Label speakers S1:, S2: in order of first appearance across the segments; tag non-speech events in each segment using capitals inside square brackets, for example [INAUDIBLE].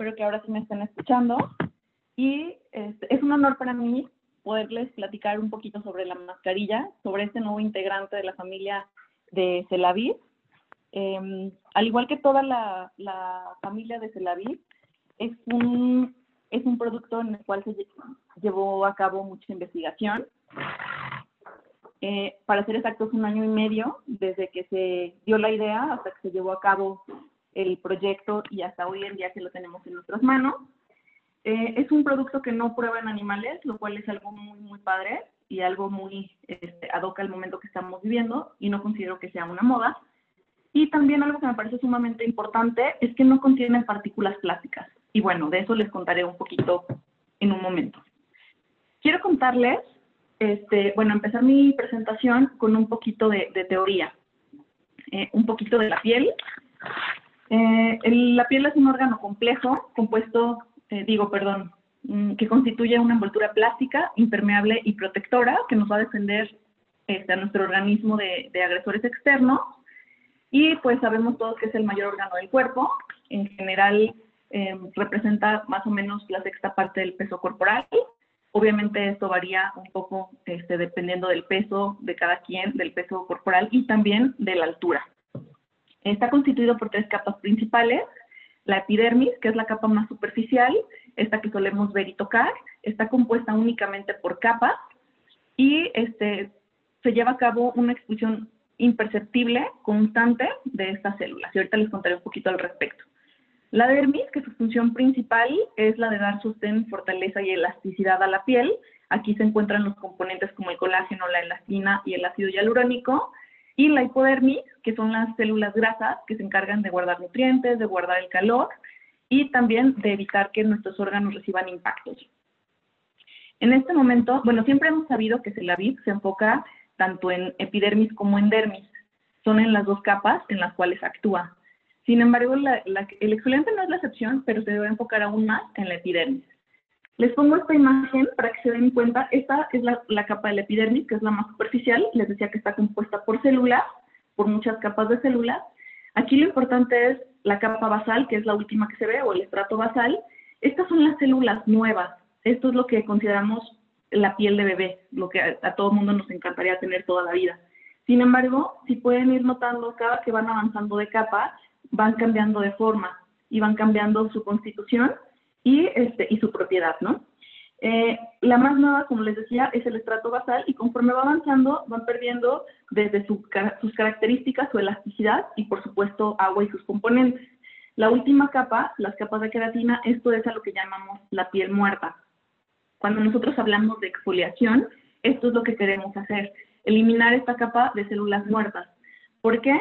S1: espero que ahora sí me estén escuchando. Y este, es un honor para mí poderles platicar un poquito sobre la mascarilla, sobre este nuevo integrante de la familia de Celavid. Em, al igual que toda la, familia de Celavid, es un, es un producto en el cual se llevó a cabo mucha investigación. Eh, para ser exactos, un año y medio desde que se dio la idea hasta que se llevó a cabo el proyecto y hasta hoy en día que lo tenemos en nuestras manos. Eh, es un producto que no prueba en animales, lo cual es algo muy, muy padre y algo muy este, ad al momento que estamos viviendo y no considero que sea una moda. Y también algo que me parece sumamente importante es que no contiene partículas plásticas. Y bueno, de eso les contaré un poquito en un momento. Quiero contarles, este, bueno, empezar mi presentación con un poquito de, teoría. Eh, un poquito de la piel, eh, la piel es un órgano complejo, compuesto, eh, digo, perdón, mm, que constituye una envoltura plástica, impermeable y protectora que nos va a defender este, a nuestro organismo de, agresores externos. Y pues sabemos todos que es el mayor órgano del cuerpo. En general eh, representa más o menos la sexta parte del peso corporal. Obviamente esto varía un poco este, dependiendo del peso de cada quien, del peso corporal y también de la altura. Está constituido por tres capas principales. La epidermis, que es la capa más superficial, esta que solemos ver y tocar, está compuesta únicamente por capas y este, se lleva a cabo una expulsión imperceptible, constante de estas células. Y ahorita les contaré un poquito al respecto. La dermis, que su función principal es la de dar sostén, fortaleza y elasticidad a la piel. Aquí se encuentran los componentes como el colágeno, la elastina y el ácido hialurónico y la hipodermis, que son las células grasas que se encargan de guardar nutrientes, de guardar el calor y también de evitar que nuestros órganos reciban impactos. En este momento, bueno, siempre hemos sabido que CELAVID se enfoca tanto en epidermis como en dermis. Son en las dos capas en las cuales actúa. Sin embargo, el exfoliante no es la excepción, pero se debe enfocar aún más en la epidermis. Les pongo esta imagen para que se den cuenta. Esta es la, capa del epidermis, que es la más superficial. Les decía que está compuesta por células, por muchas capas de células. Aquí lo importante es la capa basal, que es la última que se ve, o el estrato basal. Estas son las células nuevas. Esto es lo que consideramos la piel de bebé, lo que a, a todo mundo nos encantaría tener toda la vida. Sin embargo, si pueden ir notando, cada que van avanzando de capa, van cambiando de forma y van cambiando su constitución y, este, y su propiedad, ¿no? Eh, la más nueva, como les decía, es el estrato basal y conforme va avanzando van perdiendo desde sus características, su elasticidad y por supuesto agua y sus componentes. La última capa, las capas de queratina, esto es a lo que llamamos la piel muerta. Cuando nosotros hablamos de exfoliación, esto es lo que queremos hacer, eliminar esta capa de células muertas. ¿Por qué?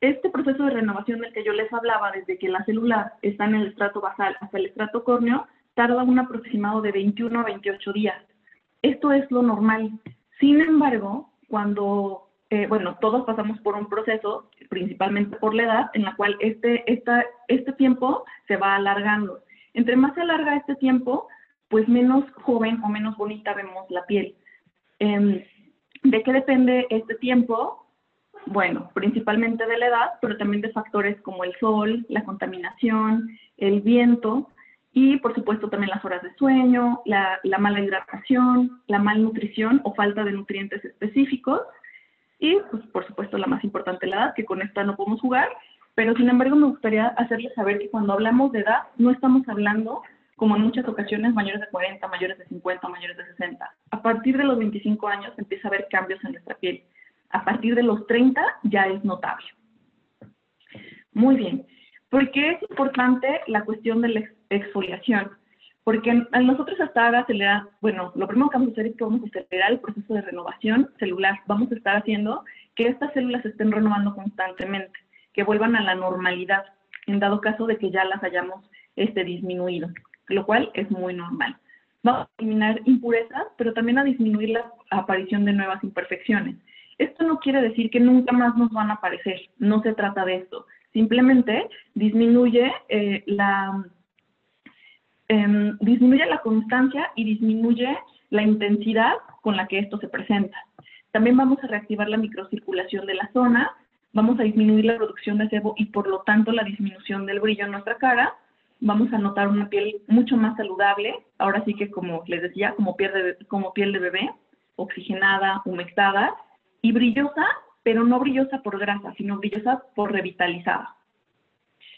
S1: Este proceso de renovación del que yo les hablaba, desde que la célula está en el estrato basal hasta el estrato córneo, tarda un aproximado de 21 a 28 días. Esto es lo normal. Sin embargo, cuando, eh, bueno, todos pasamos por un proceso, principalmente por la edad, en la cual este, este tiempo se va alargando. Entre más se alarga este tiempo, pues menos joven o menos bonita vemos la piel. Em, ¿De qué depende este tiempo? Bueno, principalmente de la edad, pero también de factores como el sol, la contaminación, el viento y por supuesto también las horas de sueño, la, mala hidratación, la malnutrición o falta de nutrientes específicos y pues, por supuesto la más importante la edad, que con esta no podemos jugar, pero sin embargo me gustaría hacerles saber que cuando hablamos de edad no estamos hablando como en muchas ocasiones mayores de 40, mayores de 50, mayores de 60. A partir de los 25 años empieza a haber cambios en nuestra piel a partir de los 30 ya es notable. Muy bien. ¿Por qué es importante la cuestión de la exfoliación? Porque nosotros hasta ahora acelerar, bueno, lo primero que vamos a hacer es que vamos a acelerar el proceso de renovación celular. Vamos a estar haciendo que estas células se estén renovando constantemente, que vuelvan a la normalidad, en dado caso de que ya las hayamos este, disminuido, lo cual es muy normal. Vamos a eliminar impurezas, pero también a disminuir la aparición de nuevas imperfecciones. Esto no quiere decir que nunca más nos van a aparecer, no se trata de esto. Simplemente disminuye eh, la em, disminuye la constancia y disminuye la intensidad con la que esto se presenta. También vamos a reactivar la microcirculación de la zona, vamos a disminuir la producción de sebo y por lo tanto la disminución del brillo en nuestra cara vamos a notar una piel mucho más saludable, ahora sí que como les decía, como piel de, como piel de bebé, oxigenada, humectada y brillosa, pero no brillosa por grasa, sino brillosa por revitalizada.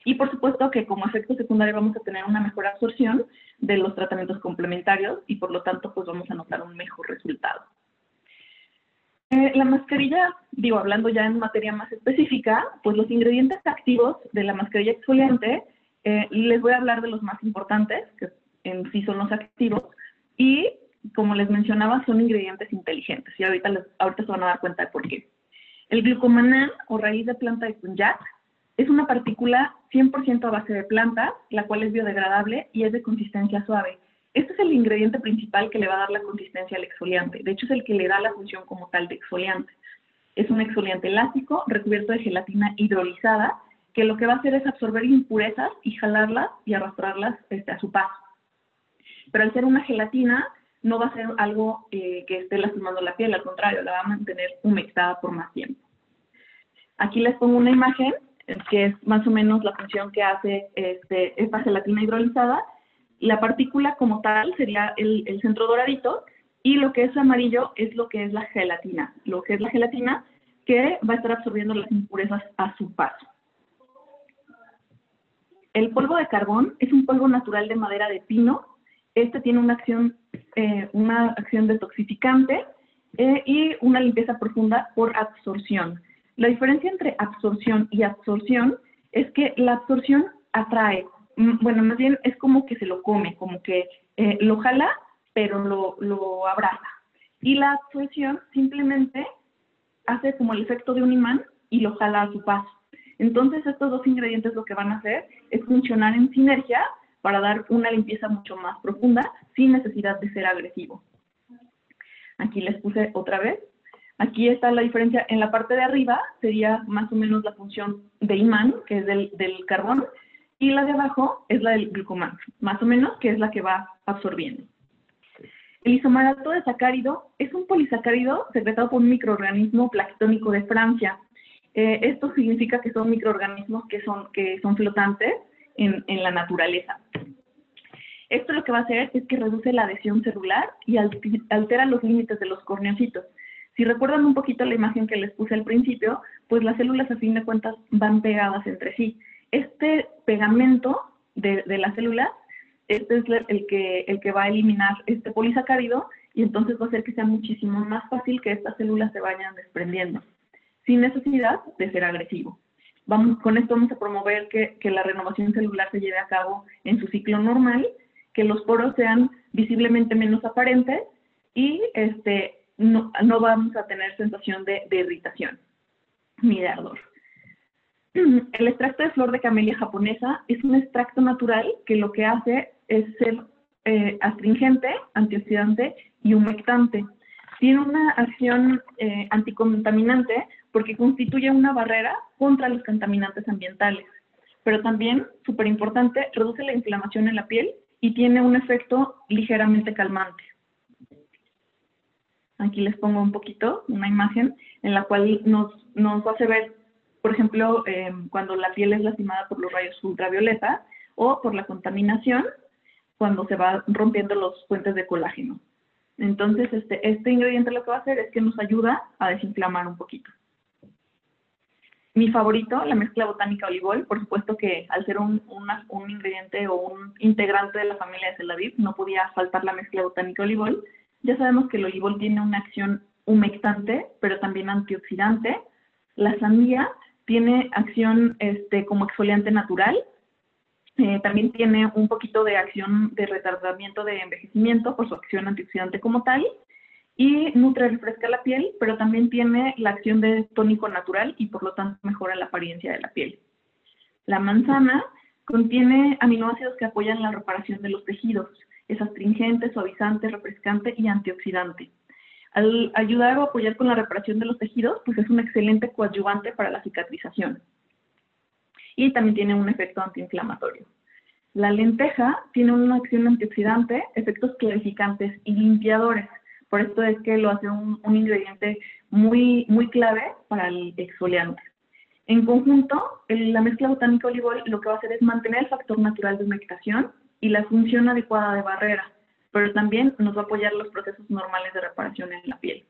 S1: Y por supuesto que como efecto secundario vamos a tener una mejor absorción de los tratamientos complementarios y por lo tanto pues vamos a notar un mejor resultado. Eh, la mascarilla, digo, hablando ya en materia más específica, pues los ingredientes activos de la mascarilla exfoliante, eh, les voy a hablar de los más importantes, que en sí son los activos, y como les mencionaba, son ingredientes inteligentes, y ahorita, les, ahorita se van a dar cuenta de por qué. El glucomanán o raíz de planta de kunyak es una partícula 100% a base de planta, la cual es biodegradable y es de consistencia suave. Este es el ingrediente principal que le va a dar la consistencia al exfoliante. De hecho, es el que le da la función como tal de exfoliante. Es un exfoliante elástico recubierto de gelatina hidrolizada que lo que va a hacer es absorber impurezas y jalarlas y arrastrarlas este, a su paso. Pero al ser una gelatina, no va a ser algo eh, que esté lastimando la piel, al contrario, la va a mantener humectada por más tiempo. Aquí les pongo una imagen que es más o menos la función que hace este, esta gelatina hidrolizada. La partícula como tal sería el centro doradito y lo que es amarillo es lo que es la gelatina, lo que es la gelatina que va a estar absorbiendo las impurezas a su paso. El polvo de carbón es un polvo natural de madera de pino. Este tiene una acción, eh, una acción detoxificante eh, y una limpieza profunda por absorción. La diferencia entre absorción y absorción es que la absorción atrae, mm, bueno, más bien es como que se lo come, como que eh, lo jala, pero lo, lo abraza. Y la absorción simplemente hace como el efecto de un imán y lo jala a su paso. Entonces, estos dos ingredientes lo que van a hacer es funcionar en sinergia para dar una limpieza mucho más profunda sin necesidad de ser agresivo. Aquí les puse otra vez Aquí está la diferencia. En la parte de arriba sería más o menos la función de imán, que es del, carbón, y la de abajo es la del glucomán, más o menos, que es la que va absorbiendo. El isomalato de sacárido es un polisacárido secretado por un microorganismo planctónico de Francia. Eh, esto significa que son microorganismos que son, que son flotantes en, la naturaleza. Esto lo que va a hacer es que reduce la adhesión celular y altera los límites de los corneocitos. Si recuerdan un poquito la imagen que les puse al principio, pues las células a fin de cuentas van pegadas entre sí. Este pegamento de, las células, este es el que, el que va a eliminar este polisacárido y entonces va a hacer que sea muchísimo más fácil que estas células se vayan desprendiendo, sin necesidad de ser agresivo. Vamos, con esto vamos a promover que, que la renovación celular se lleve a cabo en su ciclo normal, que los poros sean visiblemente menos aparentes y este, no, vamos a tener sensación de, irritación ni de ardor. [CLEARS THROAT] El extracto de flor de camelia japonesa es un extracto natural que lo que hace es ser eh, astringente, antioxidante y humectante. Tiene una acción eh, anticontaminante porque constituye una barrera contra los contaminantes ambientales. Pero también, súper importante, reduce la inflamación en la piel y tiene un efecto ligeramente calmante. Aquí les pongo un poquito, una imagen en la cual nos, nos hace ver, por ejemplo, em, cuando la piel es lastimada por los rayos ultravioleta o por la contaminación, cuando se va rompiendo los puentes de colágeno. Entonces, este, este ingrediente lo que va a hacer es que nos ayuda a desinflamar un poquito. Mi favorito, la mezcla botánica olivol, por supuesto que al ser un, un ingrediente o un integrante de la familia de Celaviv, no podía faltar la mezcla botánica olivol, ya sabemos que el olivol tiene una acción humectante, pero también antioxidante. La sandía tiene acción este, como exfoliante natural. Eh, también tiene un poquito de acción de retardamiento de envejecimiento por su acción antioxidante como tal. Y nutre, refresca la piel, pero también tiene la acción de tónico natural y por lo tanto mejora la apariencia de la piel. La manzana contiene aminoácidos que apoyan la reparación de los tejidos es astringente, suavizante, refrescante y antioxidante. Al ayudar o apoyar con la reparación de los tejidos, pues es un excelente coadyuvante para la cicatrización. Y también tiene un efecto antiinflamatorio. La lenteja tiene una acción antioxidante, efectos clarificantes y limpiadores. Por esto es que lo hace un, ingrediente muy, muy clave para el exfoliante. En conjunto, la mezcla botánica olivo lo que va a hacer es mantener el factor natural de humectación y la función adecuada de barrera, pero también nos va a apoyar los procesos normales de reparación en la piel.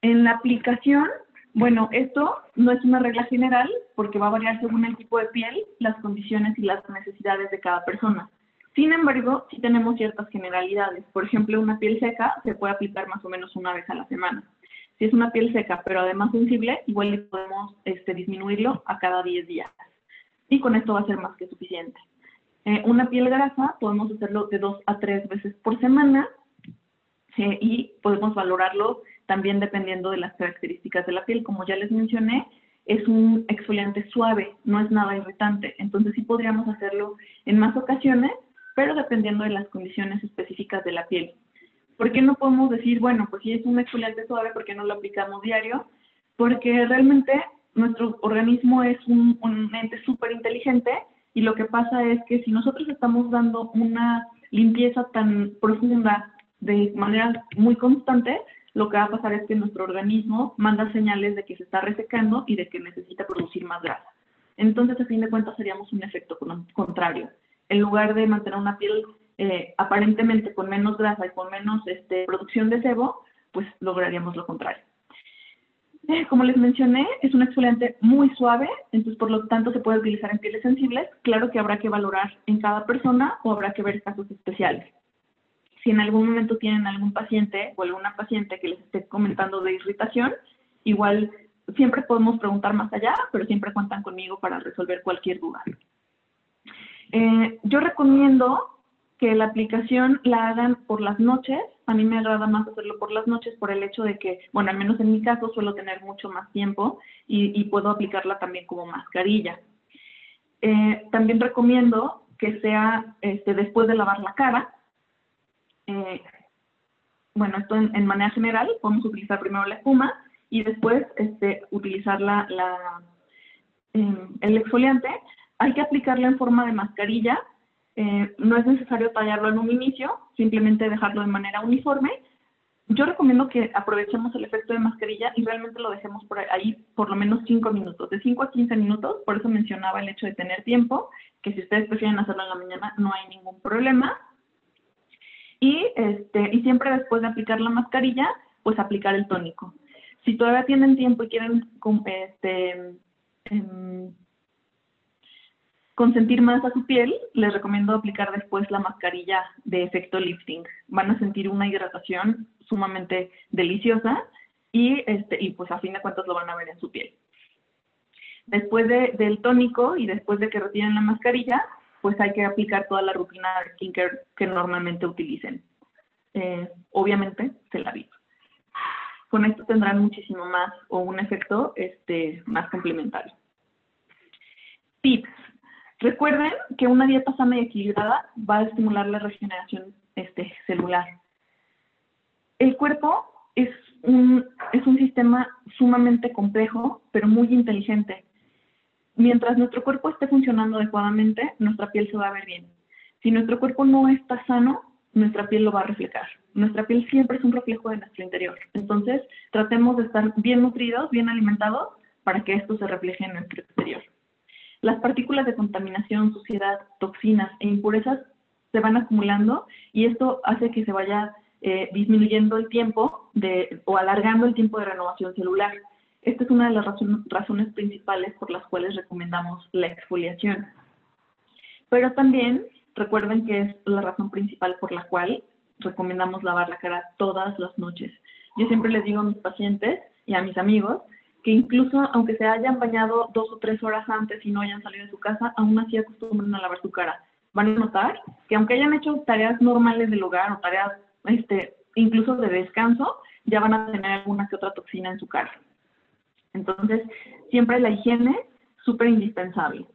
S1: En la aplicación, bueno, esto no es una regla general porque va a variar según el tipo de piel, las condiciones y las necesidades de cada persona. Sin embargo, sí tenemos ciertas generalidades. Por ejemplo, una piel seca se puede aplicar más o menos una vez a la semana. Si es una piel seca, pero además sensible, igual podemos este, disminuirlo a cada 10 días. Y con esto va a ser más que suficiente. Eh, una piel grasa podemos hacerlo de dos a tres veces por semana eh, y podemos valorarlo también dependiendo de las características de la piel. Como ya les mencioné, es un exfoliante suave, no es nada irritante. Entonces sí podríamos hacerlo en más ocasiones, pero dependiendo de las condiciones específicas de la piel. ¿Por qué no podemos decir, bueno, pues si es un exfoliante suave, ¿por qué no lo aplicamos diario? Porque realmente nuestro organismo es un, un ente súper inteligente y lo que pasa es que si nosotros estamos dando una limpieza tan profunda de manera muy constante, lo que va a pasar es que nuestro organismo manda señales de que se está resecando y de que necesita producir más grasa. Entonces, a fin de cuentas, seríamos un efecto contrario. En lugar de mantener una piel eh, aparentemente con menos grasa y con menos este, producción de sebo, pues lograríamos lo contrario. Eh, como les mencioné, es un exfoliante muy suave, entonces por lo tanto se puede utilizar en pieles sensibles. Claro que habrá que valorar en cada persona o habrá que ver casos especiales si en algún momento tienen algún paciente o alguna paciente que les esté comentando de irritación, igual siempre podemos preguntar más allá, pero siempre cuentan conmigo para resolver cualquier duda. Eh, yo recomiendo que la aplicación la hagan por las noches. A mí me agrada más hacerlo por las noches por el hecho de que, bueno, al menos en mi caso suelo tener mucho más tiempo y, puedo aplicarla también como mascarilla. Eh, también recomiendo que sea este, después de lavar la cara, eh, bueno, esto en, manera general, podemos utilizar primero la espuma y después este, utilizar la, em, el exfoliante. Hay que aplicarlo en forma de mascarilla. Eh, no es necesario tallarlo en un inicio, simplemente dejarlo de manera uniforme. Yo recomiendo que aprovechemos el efecto de mascarilla y realmente lo dejemos por ahí por lo menos 5 minutos, de 5 a 15 minutos. Por eso mencionaba el hecho de tener tiempo, que si ustedes prefieren hacerlo en la mañana no hay ningún problema y, este, y siempre después de aplicar la mascarilla, pues aplicar el tónico. Si todavía tienen tiempo y quieren este, em, consentir más a su piel, les recomiendo aplicar después la mascarilla de efecto lifting. Van a sentir una hidratación sumamente deliciosa y, este, y pues a fin de cuentas lo van a ver en su piel. Después de, del tónico y después de que retiren la mascarilla, pues hay que aplicar toda la rutina de skincare que normalmente utilicen. Eh, obviamente, se la vi. Con esto tendrán muchísimo más o un efecto este, más complementario. Tips. Recuerden que una dieta sana y equilibrada va a estimular la regeneración este, celular. El cuerpo es un, un sistema sumamente complejo, pero muy inteligente mientras nuestro cuerpo esté funcionando adecuadamente, nuestra piel se va a ver bien. Si nuestro cuerpo no está sano, nuestra piel lo va a reflejar. Nuestra piel siempre es un reflejo de nuestro interior. Entonces, tratemos de estar bien nutridos, bien alimentados, para que esto se refleje en nuestro exterior. Las partículas de contaminación, suciedad, toxinas e impurezas se van acumulando y esto hace que se vaya eh, disminuyendo el tiempo de, o alargando el tiempo de renovación celular. Esta es una de las razones principales por las cuales recomendamos la exfoliación. Pero también recuerden que es la razón principal por la cual recomendamos lavar la cara todas las noches. Yo siempre les digo a mis pacientes y a mis amigos que incluso aunque se hayan bañado dos o tres horas antes y no hayan salido de su casa, aún así acostumbran a lavar su cara. Van a notar que aunque hayan hecho tareas normales del hogar o tareas este, incluso de descanso, ya van a tener alguna que otra toxina en su cara. Entonces, siempre la higiene, súper indispensable.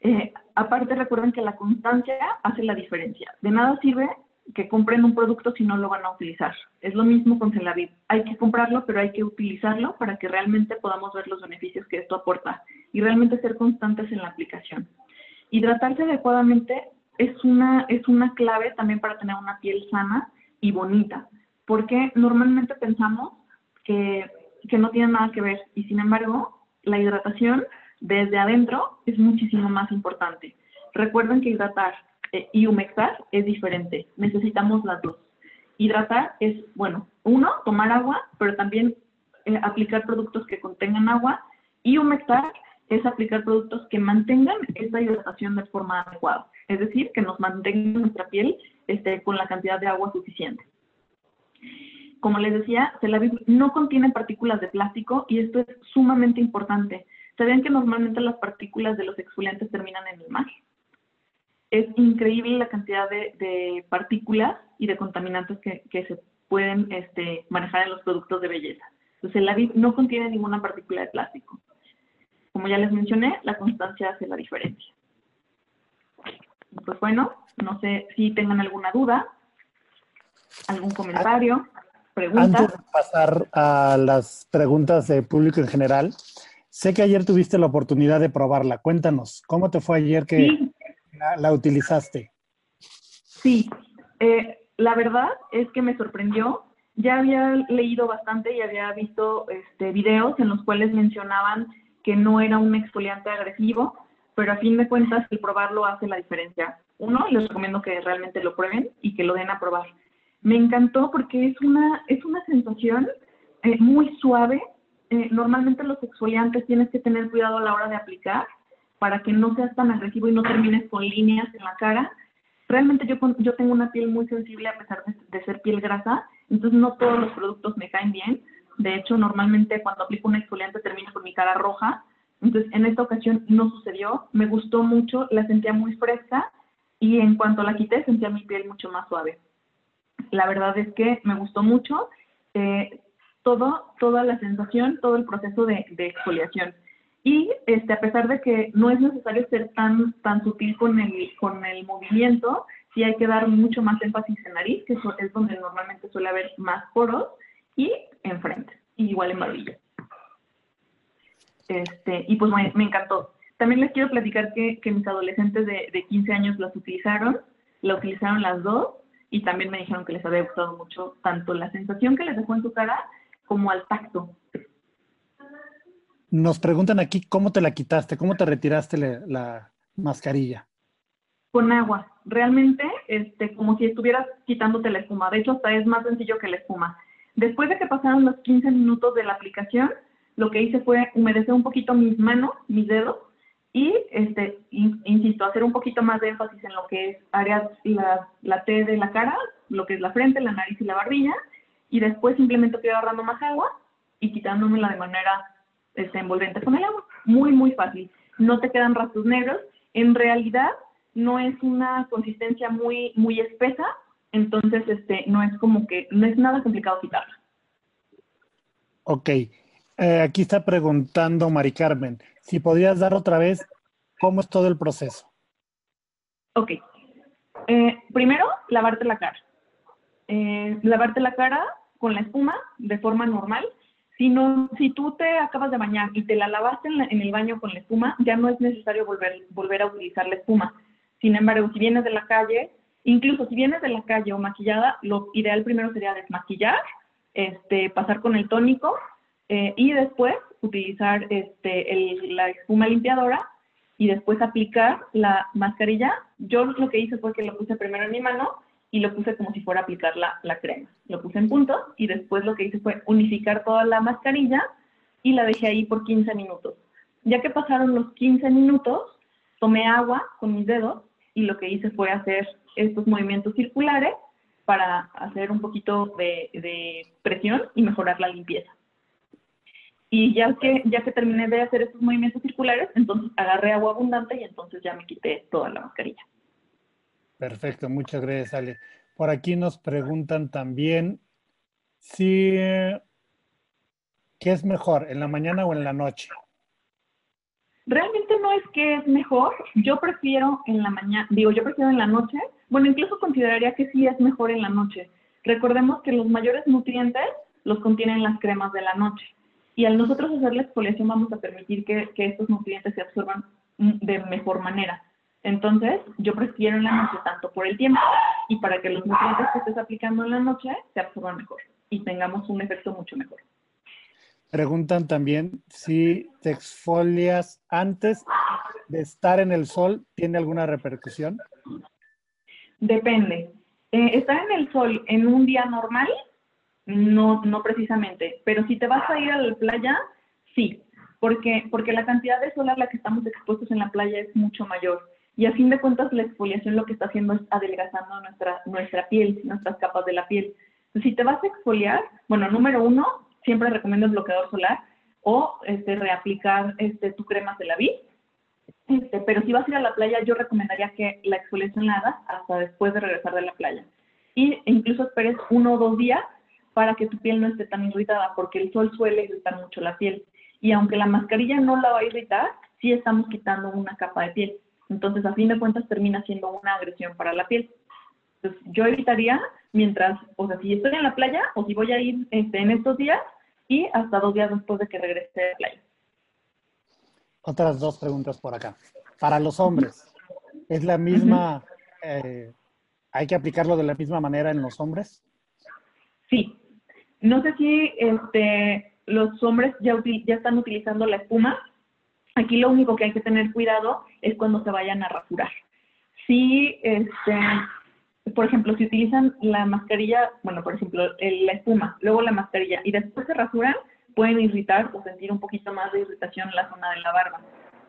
S1: Eh, aparte, recuerden que la constancia hace la diferencia. De nada sirve que compren un producto si no lo van a utilizar. Es lo mismo con Celaviv. Hay que comprarlo, pero hay que utilizarlo para que realmente podamos ver los beneficios que esto aporta y realmente ser constantes en la aplicación. Hidratarse adecuadamente es una, es una clave también para tener una piel sana y bonita, porque normalmente pensamos que que no tienen nada que ver y sin embargo la hidratación desde adentro es muchísimo más importante. Recuerden que hidratar y humectar es diferente, necesitamos las dos. Hidratar es, bueno, uno, tomar agua, pero también eh, aplicar productos que contengan agua y humectar es aplicar productos que mantengan esta hidratación de forma adecuada, es decir, que nos mantengan nuestra piel este, con la cantidad de agua suficiente. Como les decía, Celaviv no contiene partículas de plástico y esto es sumamente importante. ¿Sabían que normalmente las partículas de los exfoliantes terminan en el mar? Es increíble la cantidad de, partículas y de contaminantes que, se pueden este, manejar en los productos de belleza. Entonces, el no contiene ninguna partícula de plástico. Como ya les mencioné, la constancia hace la diferencia. Pues bueno, no sé si tengan alguna duda, algún comentario, pregunta.
S2: Antes de pasar a las preguntas de público en general, sé que ayer tuviste la oportunidad de probarla. Cuéntanos, ¿cómo te fue ayer que la, utilizaste?
S1: Sí, eh, la verdad es que me sorprendió. Ya había leído bastante y había visto este, videos en los cuales mencionaban que no era un exfoliante agresivo, pero a fin de cuentas el probarlo hace la diferencia. Uno, les recomiendo que realmente lo prueben y que lo den a probar. Me encantó porque es una, es una sensación eh, muy suave. Eh, normalmente los exfoliantes tienes que tener cuidado a la hora de aplicar para que no seas tan agresivo y no termines con líneas en la cara. Realmente yo, yo tengo una piel muy sensible a pesar de, ser piel grasa, entonces no todos los productos me caen bien. De hecho, normalmente cuando aplico un exfoliante termino con mi cara roja. Entonces, en esta ocasión no sucedió. Me gustó mucho, la sentía muy fresca y en cuanto la quité sentía mi piel mucho más suave. La verdad es que me gustó mucho eh, todo, toda la sensación, todo el proceso de, de exfoliación. Y este, a pesar de que no es necesario ser tan, tan sutil con el, con el movimiento, sí hay que dar mucho más énfasis en nariz, que es donde normalmente suele haber más poros, y en frente, igual en barbilla. Este, y pues me, encantó. También les quiero platicar que, que mis adolescentes de, de, 15 años las utilizaron, la utilizaron las dos, y también me dijeron que les había gustado mucho tanto la sensación que les dejó en su cara como al tacto.
S2: Nos preguntan aquí cómo te la quitaste, cómo te retiraste la, mascarilla.
S1: Con agua, realmente este, como si estuvieras quitándote la espuma. De hecho, hasta es más sencillo que la espuma. Después de que pasaron los 15 minutos de la aplicación, lo que hice fue humedecer un poquito mis manos, mis dedos, y, este, insisto, hacer un poquito más de énfasis en lo que es áreas, la, la T de la cara, lo que es la frente, la nariz y la barbilla, y después simplemente estoy agarrando más agua y quitándomela de manera este, envolvente con el agua. Muy, muy fácil. No te quedan rastros negros. En realidad, no es una consistencia muy, muy espesa, entonces este, no es como que, no es nada complicado quitarla.
S2: Ok. Eh, aquí está preguntando Mari Carmen, si podrías dar otra vez cómo es todo el proceso.
S1: Ok. Eh, primero, lavarte la cara. Eh, lavarte la cara con la espuma de forma normal si, no, si tú te acabas de bañar y te la lavaste en, el baño con la espuma, ya no es necesario volver, volver a utilizar la espuma. Sin embargo, si vienes de la calle, incluso si vienes de la calle o maquillada, lo ideal primero sería desmaquillar, este, pasar con el tónico eh, y después utilizar este, el, la espuma limpiadora y después aplicar la mascarilla. Yo lo que hice fue que lo puse primero en mi mano y lo puse como si fuera a aplicar la, la crema. Lo puse en punto y después lo que hice fue unificar toda la mascarilla y la dejé ahí por 15 minutos. Ya que pasaron los 15 minutos, tomé agua con mis dedos y lo que hice fue hacer estos movimientos circulares para hacer un poquito de, de presión y mejorar la limpieza. Y ya que, ya que terminé de hacer estos movimientos circulares, entonces agarré agua abundante y entonces ya me quité toda la mascarilla.
S2: Perfecto, muchas gracias, Ale. Por aquí nos preguntan también si qué es mejor, en la mañana o en la noche.
S1: Realmente no es que es mejor, yo prefiero en la mañana, digo, yo prefiero en la noche, bueno, incluso consideraría que sí es mejor en la noche. Recordemos que los mayores nutrientes los contienen las cremas de la noche. Y al nosotros hacer la exfoliación vamos a permitir que, que estos nutrientes se absorban de mejor manera. Entonces, yo prefiero en la noche tanto por el tiempo y para que los nutrientes que estés aplicando en la noche se absorban mejor y tengamos un efecto mucho mejor.
S2: Preguntan también si te exfolias antes de estar en el sol, ¿tiene alguna repercusión?
S1: Depende. Eh, estar en el sol en un día normal, no, no precisamente, pero si te vas a ir a la playa, sí, porque, porque la cantidad de sol a la que estamos expuestos en la playa es mucho mayor. Y a fin de cuentas, la exfoliación lo que está haciendo es adelgazando nuestra, nuestra piel, nuestras capas de la piel. si te vas a exfoliar, bueno, número uno, siempre recomiendo el bloqueador solar o este, reaplicar este, tu crema de la vida. Este, pero si vas a ir a la playa, yo recomendaría que la exfoliación la hagas hasta después de regresar de la playa. Y incluso esperes uno o dos días para que tu piel no esté tan irritada, porque el sol suele irritar mucho la piel. Y aunque la mascarilla no la va a irritar, sí estamos quitando una capa de piel. Entonces, a fin de cuentas, termina siendo una agresión para la piel. Entonces, yo evitaría mientras, o sea, si estoy en la playa o si voy a ir este, en estos días y hasta dos días después de que regrese de la playa.
S2: Otras dos preguntas por acá. Para los hombres, ¿es la misma, eh, hay que aplicarlo de la misma manera en los hombres?
S1: Sí. No sé si este, los hombres ya, ya están utilizando la espuma. Aquí lo único que hay que tener cuidado es cuando se vayan a rasurar. Si, este, por ejemplo, si utilizan la mascarilla, bueno, por ejemplo, la espuma, luego la mascarilla y después se rasuran, pueden irritar o sentir un poquito más de irritación en la zona de la barba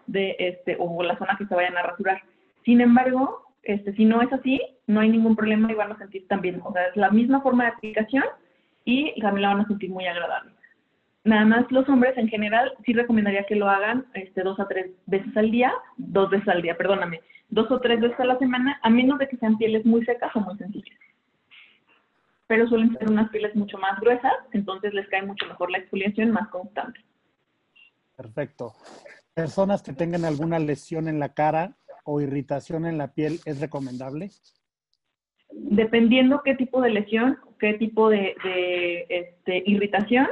S1: de este, o la zona que se vayan a rasurar. Sin embargo, este, si no es así, no hay ningún problema y van a sentir también, o sea, es la misma forma de aplicación y también la van a sentir muy agradable. Nada más los hombres en general sí recomendaría que lo hagan este, dos a tres veces al día, dos veces al día, perdóname, dos o tres veces a la semana, a menos de que sean pieles muy secas o muy sencillas. Pero suelen ser unas pieles mucho más gruesas, entonces les cae mucho mejor la exfoliación más constante.
S2: Perfecto. Personas que tengan alguna lesión en la cara o irritación en la piel, ¿es recomendable?
S1: Dependiendo qué tipo de lesión, qué tipo de, este, irritación,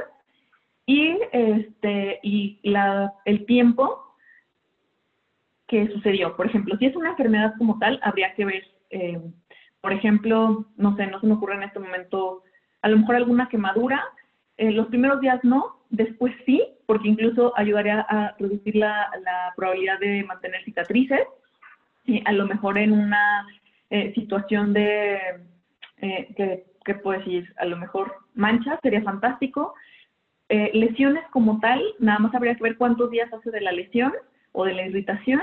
S1: y, este, y la, el tiempo que sucedió. Por ejemplo, si es una enfermedad como tal, habría que ver, eh, por ejemplo, no sé, no se me ocurre en este momento, a lo mejor alguna quemadura. Eh, los primeros días no, después sí, porque incluso ayudaría a reducir la, la probabilidad de mantener cicatrices. Y a lo mejor en una eh, situación de, que, ¿qué puedo decir? A lo mejor mancha, sería fantástico. Eh, lesiones como tal, nada más habría que ver cuántos días hace de la lesión o de la irritación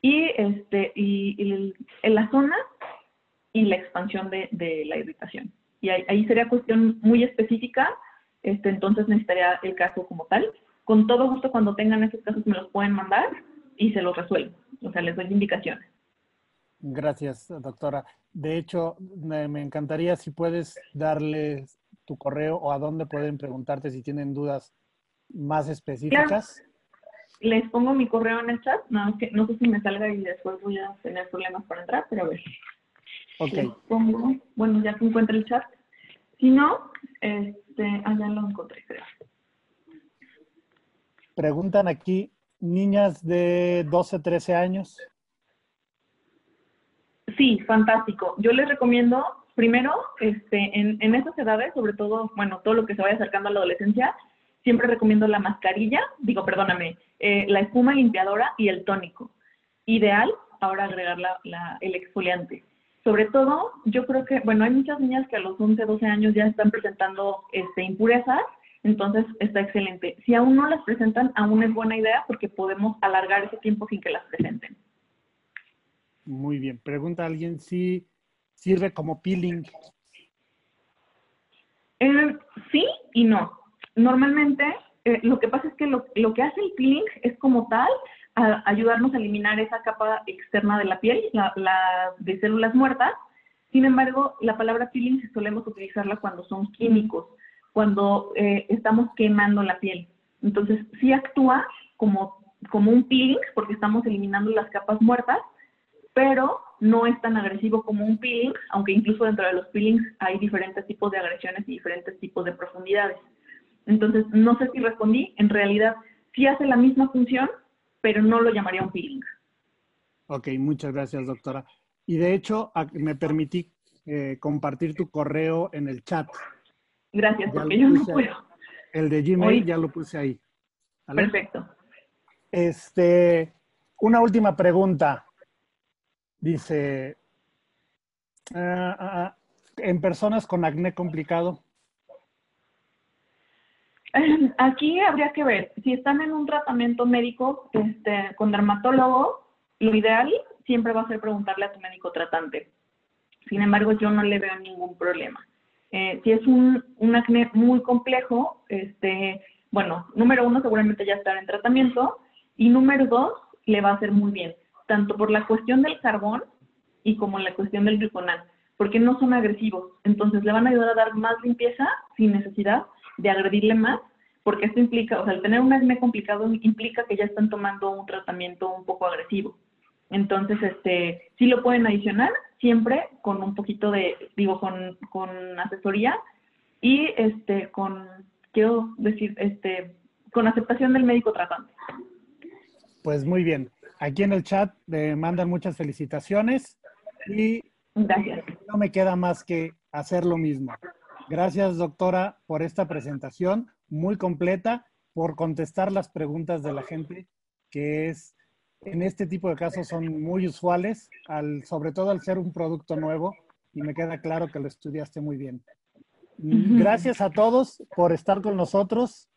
S1: y, este, y, en la zona y la expansión de, de la irritación. Y ahí, sería cuestión muy específica, este, entonces necesitaría el caso como tal. Con todo gusto, cuando tengan esos casos, me los pueden mandar y se los resuelvo. O sea, les doy indicaciones.
S2: Gracias, doctora. De hecho, me, encantaría si puedes darles tu correo o a dónde pueden preguntarte si tienen dudas más específicas.
S1: Les pongo mi correo en el chat, no, que, no sé si me salga y después voy a tener problemas para entrar, pero a ver.
S2: Ok.
S1: pongo, bueno, ya se encuentra el chat. Si no, este, ya lo encontré, creo.
S2: Preguntan aquí, niñas de 12, 13 años.
S1: Sí, fantástico. Yo les recomiendo primero, este, en, en esas edades, sobre todo, bueno, todo lo que se vaya acercando a la adolescencia, siempre recomiendo la mascarilla, digo, perdóname, eh, la espuma limpiadora y el tónico. Ideal, ahora agregar la, el exfoliante. Sobre todo, yo creo que, bueno, hay muchas niñas que a los 11, 12 años ya están presentando este, impurezas, entonces está excelente. Si aún no las presentan, aún es buena idea porque podemos alargar ese tiempo sin que las presenten.
S2: Muy bien. Pregunta alguien si sirve como peeling?
S1: Eh, sí y no. Normalmente eh, lo que pasa es que lo, que hace el peeling es como tal ayudarnos a eliminar esa capa externa de la piel, la, de células muertas. Sin embargo, la palabra peeling solemos utilizarla cuando son químicos, cuando eh, estamos quemando la piel. Entonces, sí actúa como, como un peeling porque estamos eliminando las capas muertas, pero no es tan agresivo como un peeling, aunque incluso dentro de los peelings hay diferentes tipos de agresiones y diferentes tipos de profundidades. Entonces, no sé si respondí, en realidad sí hace la misma función, pero no lo llamaría un peeling.
S2: Ok, muchas gracias, doctora. Y de hecho, me permití eh, compartir tu correo en el chat.
S1: Gracias, porque yo no puedo.
S2: El de Gmail ya lo puse ahí.
S1: Perfecto.
S2: Este, una última pregunta. Dice, ah, ah, ah, en personas con acné complicado. [LAUGHS]
S1: Aquí habría que ver, si están en un tratamiento médico este, con dermatólogo, lo ideal siempre va a ser preguntarle a tu médico tratante. Sin embargo, yo no le veo ningún problema. Eh, si es un, un, acné muy complejo, este, bueno, número uno, seguramente ya estará en tratamiento, y número dos, le va a hacer muy bien, tanto por la cuestión del carbón y como la cuestión del gliconal, porque no son agresivos. Entonces, le van a ayudar a dar más limpieza sin necesidad de agredirle más, porque esto implica, o sea, el tener un acné complicado implica que ya están tomando un tratamiento un poco agresivo. Entonces, este, sí lo pueden adicionar, siempre con un poquito de, digo, con, con asesoría y este, con, quiero decir, este, con aceptación del médico tratante.
S2: Pues muy bien. Aquí en el chat me mandan muchas felicitaciones y
S1: Gracias.
S2: no me queda más que hacer lo mismo. Gracias, doctora, por esta presentación muy completa, por contestar las preguntas de la gente, que es, en este tipo de casos son muy usuales, al, sobre todo al ser un producto nuevo, y me queda claro que lo estudiaste muy bien. Gracias a todos por estar con nosotros.